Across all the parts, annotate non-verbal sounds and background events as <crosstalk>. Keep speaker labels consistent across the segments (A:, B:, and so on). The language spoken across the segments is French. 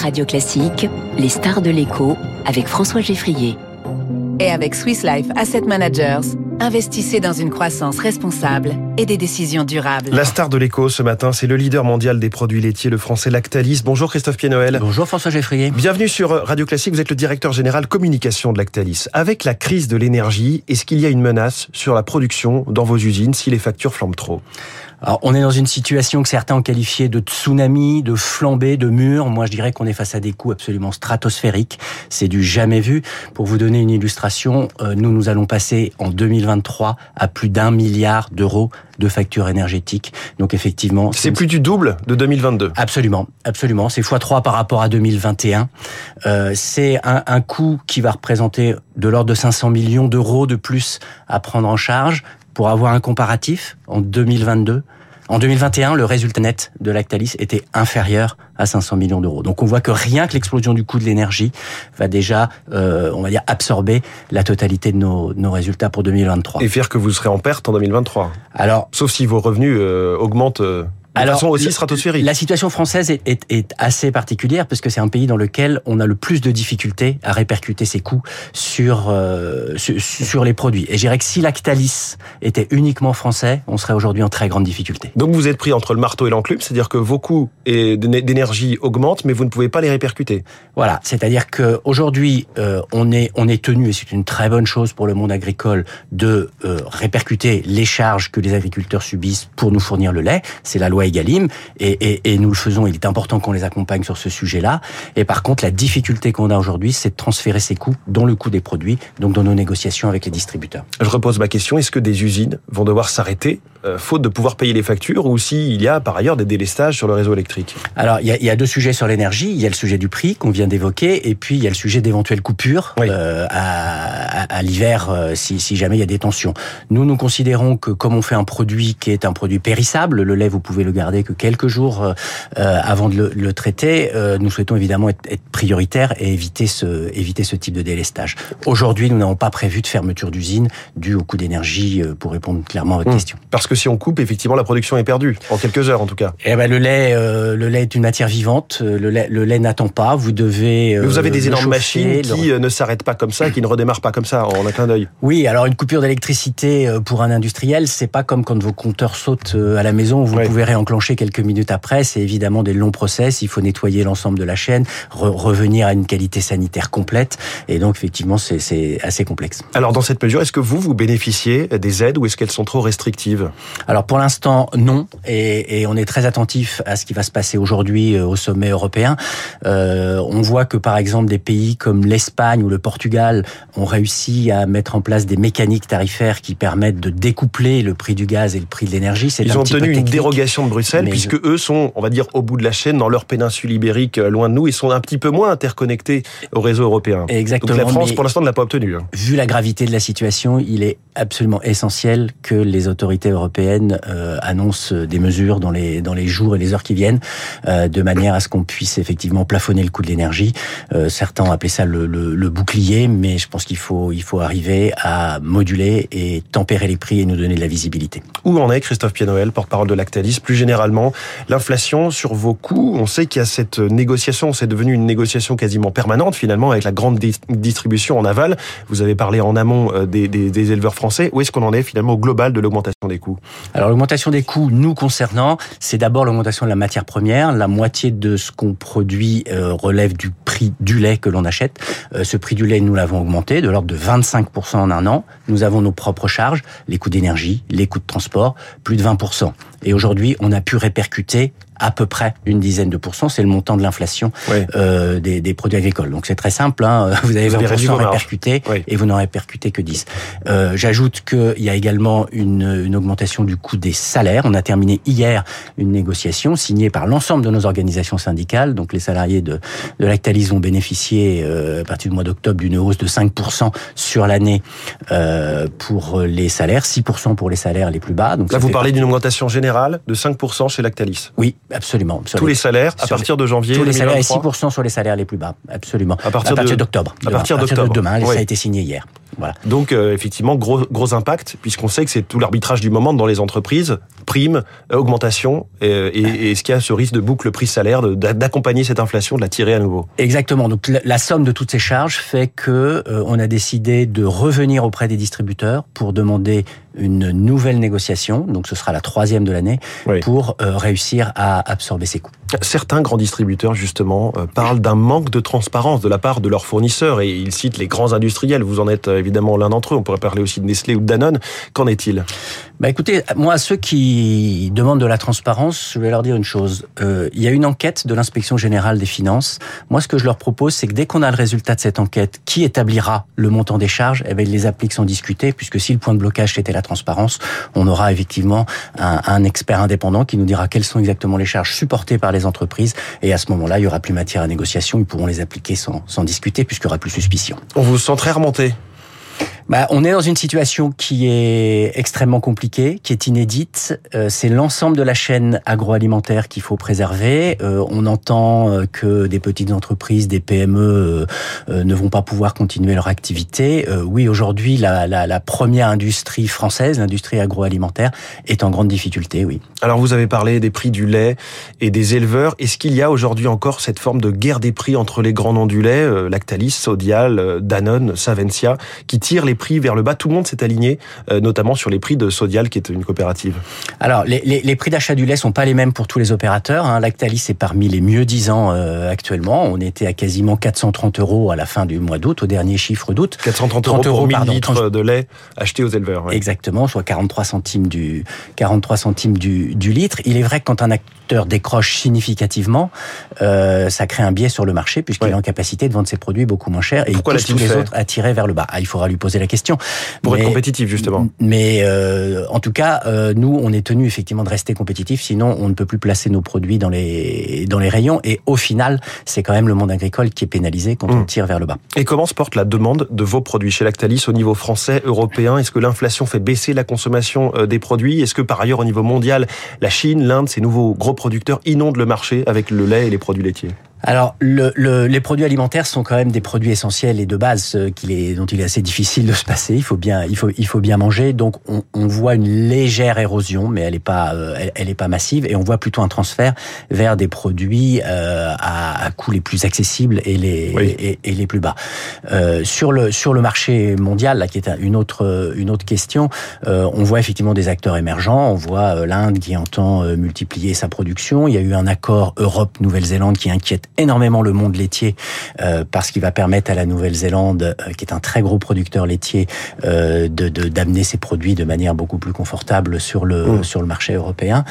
A: Radio Classique, les stars de l'écho avec François Geffrier.
B: Et avec Swiss Life Asset Managers, investissez dans une croissance responsable et des décisions durables.
C: La star de l'écho ce matin, c'est le leader mondial des produits laitiers, le français Lactalis. Bonjour Christophe Pienoël.
D: Bonjour François Geffrier.
C: Bienvenue sur Radio Classique, vous êtes le directeur général communication de Lactalis. Avec la crise de l'énergie, est-ce qu'il y a une menace sur la production dans vos usines si les factures flambent trop?
D: Alors, on est dans une situation que certains ont qualifiée de tsunami, de flambée, de mur. Moi, je dirais qu'on est face à des coûts absolument stratosphériques. C'est du jamais vu. Pour vous donner une illustration, euh, nous, nous allons passer en 2023 à plus d'un milliard d'euros de factures énergétiques. Donc, effectivement...
C: C'est plus du double de 2022
D: Absolument, absolument. C'est x3 par rapport à 2021. Euh, c'est un, un coût qui va représenter de l'ordre de 500 millions d'euros de plus à prendre en charge pour avoir un comparatif, en 2022, en 2021, le résultat net de Lactalis était inférieur à 500 millions d'euros. Donc on voit que rien que l'explosion du coût de l'énergie va déjà, euh, on va dire, absorber la totalité de nos, nos, résultats pour 2023.
C: Et faire que vous serez en perte en 2023. Alors, sauf si vos revenus euh, augmentent. Euh alors, façon aussi stratosphérique.
D: La situation française est, est, est assez particulière parce que c'est un pays dans lequel on a le plus de difficultés à répercuter ses coûts sur euh, sur, sur, les produits. Et je dirais que si Lactalis était uniquement français, on serait aujourd'hui en très grande difficulté.
C: Donc vous êtes pris entre le marteau et l'enclume, c'est-à-dire que vos coûts d'énergie augmentent, mais vous ne pouvez pas les répercuter.
D: Voilà, c'est-à-dire que aujourd'hui euh, on est on est tenu et c'est une très bonne chose pour le monde agricole de euh, répercuter les charges que les agriculteurs subissent pour nous fournir le lait. C'est la loi Et, et, et, nous le faisons. Il est important qu'on les accompagne sur ce sujet-là. Et par contre, la difficulté qu'on a aujourd'hui, c'est de transférer ces coûts dans le coût des produits, donc dans nos négociations avec les distributeurs.
C: Je repose ma question est-ce que des usines vont devoir s'arrêter euh, faute de pouvoir payer les factures, ou s'il y a par ailleurs des délestages sur le réseau électrique
D: Alors, il y a, y a, deux sujets sur l'énergie. Il y a le sujet du prix qu'on vient d'évoquer, et puis il y a le sujet d'éventuelles coupures oui. euh, à, à, à l'hiver euh, si, si jamais il y a des tensions. Nous, nous considérons que comme on fait un produit qui est un produit périssable, le lait, vous pouvez le garder que quelques jours avant de le, le traiter. Nous souhaitons évidemment être, être prioritaires et éviter ce, éviter ce type de délestage. Aujourd'hui, nous n'avons pas prévu de fermeture d'usine due au coût d'énergie, pour répondre clairement à votre
C: mmh.
D: question.
C: Parce que si on coupe, effectivement, la production est perdue, en quelques heures en tout cas.
D: Eh ben, le lait, euh, le lait est une matière vivante. Le lait, le lait n'attend pas. Vous devez.
C: Mais vous avez des énormes machines qui le... ne s'arrêtent pas comme ça, qui ne redémarrent pas comme ça en un clin d'œil.
D: Oui, alors une coupure d'électricité pour un industriel, c'est pas comme quand vos compteurs sautent à la maison. Vous oui. pouvez réenclencher quelques minutes après. C'est évidemment des longs process. Il faut nettoyer l'ensemble de la chaîne, re revenir à une qualité sanitaire complète. Et donc, effectivement, c'est assez complexe.
C: Alors, dans cette mesure, est-ce que vous, vous bénéficiez des aides ou est-ce qu'elles sont trop restrictives?
D: Alors, pour l'instant, non. Et, et, on est très attentif à ce qui va se passer aujourd'hui au sommet européen. Euh, on voit que, par exemple, des pays comme l'Espagne ou le Portugal ont réussi à mettre en place des mécaniques tarifaires qui permettent de découpler le prix du gaz et le prix de l'énergie.
C: Ils ont obtenu une dérogation de Bruxelles, puisque eux sont, on va dire, au bout de la chaîne, dans leur péninsule ibérique, loin de nous. Ils sont un petit peu moins interconnectés au réseau européen.
D: Exactement.
C: Donc la France, pour l'instant, ne l'a pas obtenu. Hein.
D: Vu la gravité de la situation, il est absolument essentiel que les autorités européennes euh, annoncent des mesures dans les dans les jours et les heures qui viennent, euh, de manière à ce qu'on puisse effectivement plafonner le coût de l'énergie. Euh, certains ont ça le, le, le bouclier, mais je pense qu'il faut il faut arriver à moduler et tempérer les prix et nous donner de la visibilité.
C: Où en est Christophe Pianoël, porte-parole de Lactalis? Plus généralement, l'inflation sur vos coûts. On sait qu'il y a cette négociation, c'est devenu une négociation quasiment permanente finalement avec la grande distribution en aval. Vous avez parlé en amont des, des, des éleveurs français. Où est-ce qu'on en est finalement au global de l'augmentation des coûts?
D: Alors l'augmentation des coûts, nous concernant, c'est d'abord l'augmentation de la matière première. La moitié de ce qu'on produit euh, relève du prix du lait que l'on achète. Euh, ce prix du lait, nous l'avons augmenté de l'ordre de 25% en un an. Nous avons nos propres charges, les coûts d'énergie, les coûts de transport, plus de 20%. Et aujourd'hui, on a pu répercuter à peu près une dizaine de pourcents, c'est le montant de l'inflation oui. euh, des, des, produits agricoles. Donc c'est très simple, hein. <laughs> vous avez 20% répercuté oui. et vous n'en répercutez que 10. Euh, J'ajoute qu'il y a également une, une, augmentation du coût des salaires. On a terminé hier une négociation signée par l'ensemble de nos organisations syndicales. Donc les salariés de, de Lactalis vont bénéficier euh, à partir du mois d'octobre d'une hausse de 5% sur l'année euh, pour les salaires, 6% pour les salaires les plus bas.
C: Donc Là vous parlez d'une augmentation générale de 5% chez Lactalis
D: Oui, Absolument.
C: Tous les, les salaires à partir de janvier
D: Tous les
C: 2023.
D: salaires et 6% sur les salaires les plus bas. Absolument.
C: À partir,
D: d'octobre.
C: À partir
D: d'octobre. De demain, oui. ça a été signé hier. Voilà.
C: Donc euh, effectivement gros gros impact puisqu'on sait que c'est tout l'arbitrage du moment dans les entreprises prime, augmentation, et, est-ce qu'il y a ce risque de boucle prix-salaire, d'accompagner cette inflation, de la tirer à nouveau?
D: Exactement. Donc la, somme de toutes ces charges fait que on a décidé de revenir auprès des distributeurs pour demander une nouvelle négociation, donc ce sera la troisième de l'année, pour euh, réussir à absorber ces coûts.
C: Certains grands distributeurs, justement, euh, parlent d'un manque de transparence de la part de leurs fournisseurs et ils citent les grands industriels. Vous en êtes euh, évidemment l'un d'entre eux. On pourrait parler aussi de Nestlé ou de Danone. Qu'en est-il?
D: Bah écoutez, moi, ceux qui demandent de la transparence, je vais leur dire une chose. il y a une enquête de l'inspection générale des finances. Moi, ce que je leur propose, c'est que dès qu'on a le résultat de cette enquête, qui établira le montant des charges Eh bien, ils les appliquent sans discuter, puisque si le point de blocage était la transparence, on aura effectivement un, expert indépendant qui nous dira quelles sont exactement les charges supportées par les entreprises. Et à ce moment-là, il y aura plus matière à négociation. Ils pourront les appliquer sans, discuter puisqu'il y aura plus suspicion.
C: On vous sent très remonté
D: bah, on est dans une situation qui est extrêmement compliquée, qui est inédite. Euh, c'est l'ensemble de la chaîne agroalimentaire qu'il faut préserver. Euh, on entend euh, que des petites entreprises, des PME ne vont pas pouvoir continuer leur activité. oui, aujourd'hui, la, la, la, première industrie française, l'industrie agroalimentaire, est en grande difficulté, oui.
C: Alors vous avez parlé des prix du lait et des éleveurs. Est-ce qu'il y a aujourd'hui encore cette forme de guerre des prix entre les grands noms du lait, Lactalis, Sodial, Danone, Savencia, qui tirent les prix vers le bas. Tout le monde s'est aligné, euh, notamment sur les prix de Sodial, qui est une coopérative.
D: Alors, les, les, les prix d'achat du lait sont pas les mêmes pour tous les opérateurs. Hein. Lactalis est parmi les mieux disants euh, actuellement. On était à quasiment 430 euros à la fin du mois d'août, au dernier chiffre d'août.
C: 430 euros pour 1000 litres de lait acheté aux éleveurs.
D: Exactement, soit 43 centimes du 43 centimes du, du litre. Il est vrai que quand un acteur décroche significativement, euh, ça crée un biais sur le marché puisqu'il est en capacité de vendre ses produits beaucoup moins cher et
C: Pourquoi
D: il pousse tous les autres à tirer vers le bas. Ah, il faudra lui poser la question.
C: Pour être compétitif, justement.
D: Mais euh, en tout cas, euh, nous, on est tenu effectivement de rester compétitif, sinon on ne peut plus placer nos produits dans les dans les rayons. Et au final, c'est quand même le monde agricole qui est pénalisé quand on hmm. tire vers le bas.
C: Et comment se porte la demande de vos produits chez Lactalis au niveau français, européen? Est-ce que l'inflation fait baisser la consommation euh, des produits? Est-ce que par ailleurs, au niveau mondial, la Chine, l'Inde, ces nouveaux gros producteurs inondent le marché avec le lait et les produits laitiers?
D: Alors, le, le, les produits alimentaires sont quand même des produits essentiels et de base euh, qu'il est, dont il est assez difficile de se passer. Il faut bien, il faut, il faut bien manger. Donc, on, on voit une légère érosion, mais elle est pas, euh, elle, elle, est pas massive, et on voit plutôt un transfert vers des produits euh, à, à coûts les plus accessibles et les et, et, les plus bas. Euh, sur le sur le marché mondial, là, qui est une autre une autre question, euh, on voit effectivement des acteurs émergents. On voit l'Inde qui entend multiplier sa production. Il y a eu un accord Europe-Nouvelle-Zélande qui inquiète énormément le monde laitier euh, parce qu'il va permettre à la Nouvelle-Zélande, euh, qui est un très gros producteur laitier, euh, de d'amener ses produits de manière beaucoup plus confortable sur le mmh. sur le marché européen.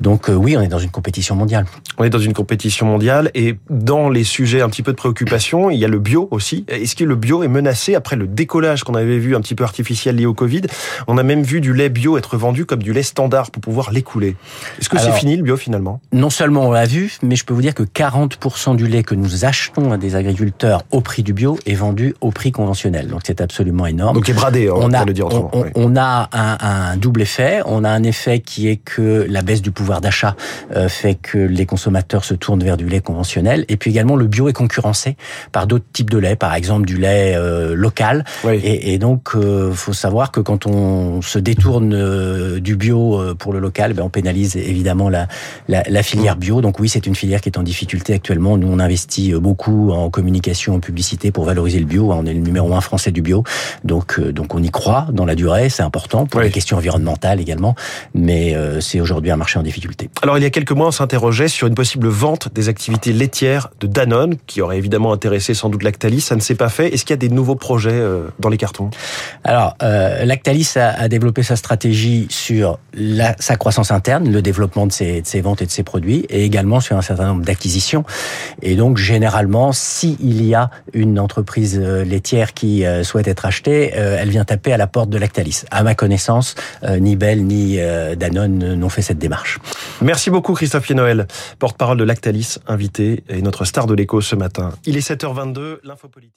D: Donc oui, on est dans une compétition mondiale.
C: On est dans une compétition mondiale et dans les sujets un petit peu de préoccupation, il y a le bio aussi. Est-ce que le bio est menacé après le décollage qu'on avait vu un petit peu artificiel lié au Covid? On a même vu du lait bio être vendu comme du lait standard pour pouvoir l'écouler. Est-ce que c'est fini le bio finalement?
D: Non seulement on l'a vu, mais je peux vous dire que 40% du lait que nous achetons à des agriculteurs au prix du bio est vendu au prix conventionnel. Donc c'est absolument énorme.
C: Donc est bradé, on, a, le dire
D: on, on, a un, un, double effet. On a un effet qui est que la baisse du pouvoir d'achat euh, fait que les consommateurs se tournent vers du lait conventionnel. Et puis également le bio est concurrencé par d'autres types de lait, par exemple du lait euh, local. Et, et, donc euh, faut savoir que quand on se détourne euh, du bio pour le local, ben, on pénalise évidemment la, la, la filière bio. Donc oui, c'est une filière qui est en difficulté actuellement nous, on investit euh, beaucoup en communication, en publicité pour valoriser le bio. On est le numéro un français du bio. Donc, euh, donc on y croit dans la durée. C'est important pour les questions environnementales également. Mais euh, c'est aujourd'hui un marché en difficulté.
C: Alors, il y a quelques mois, on s'interrogeait sur une possible vente des activités laitières de Danone, qui aurait évidemment intéressé sans doute Lactalis. Ça ne s'est pas fait. Est-ce qu'il y a des nouveaux projets dans les cartons?
D: Alors, Lactalis a, développé sa stratégie sur la, sa croissance interne, le développement de ses, de ses ventes et de ses produits, et également sur un certain nombre d'acquisitions. Et donc, généralement, s'il y a une entreprise euh, laitière qui euh, souhaite être achetée, euh, elle vient taper à la porte de Lactalis. À ma connaissance, ni Bell ni Danone n'ont fait cette démarche.
C: Merci beaucoup Christophe Noël, porte-parole de Lactalis, invité et notre star de l'écho ce matin. Il est 7h22, l'info politique.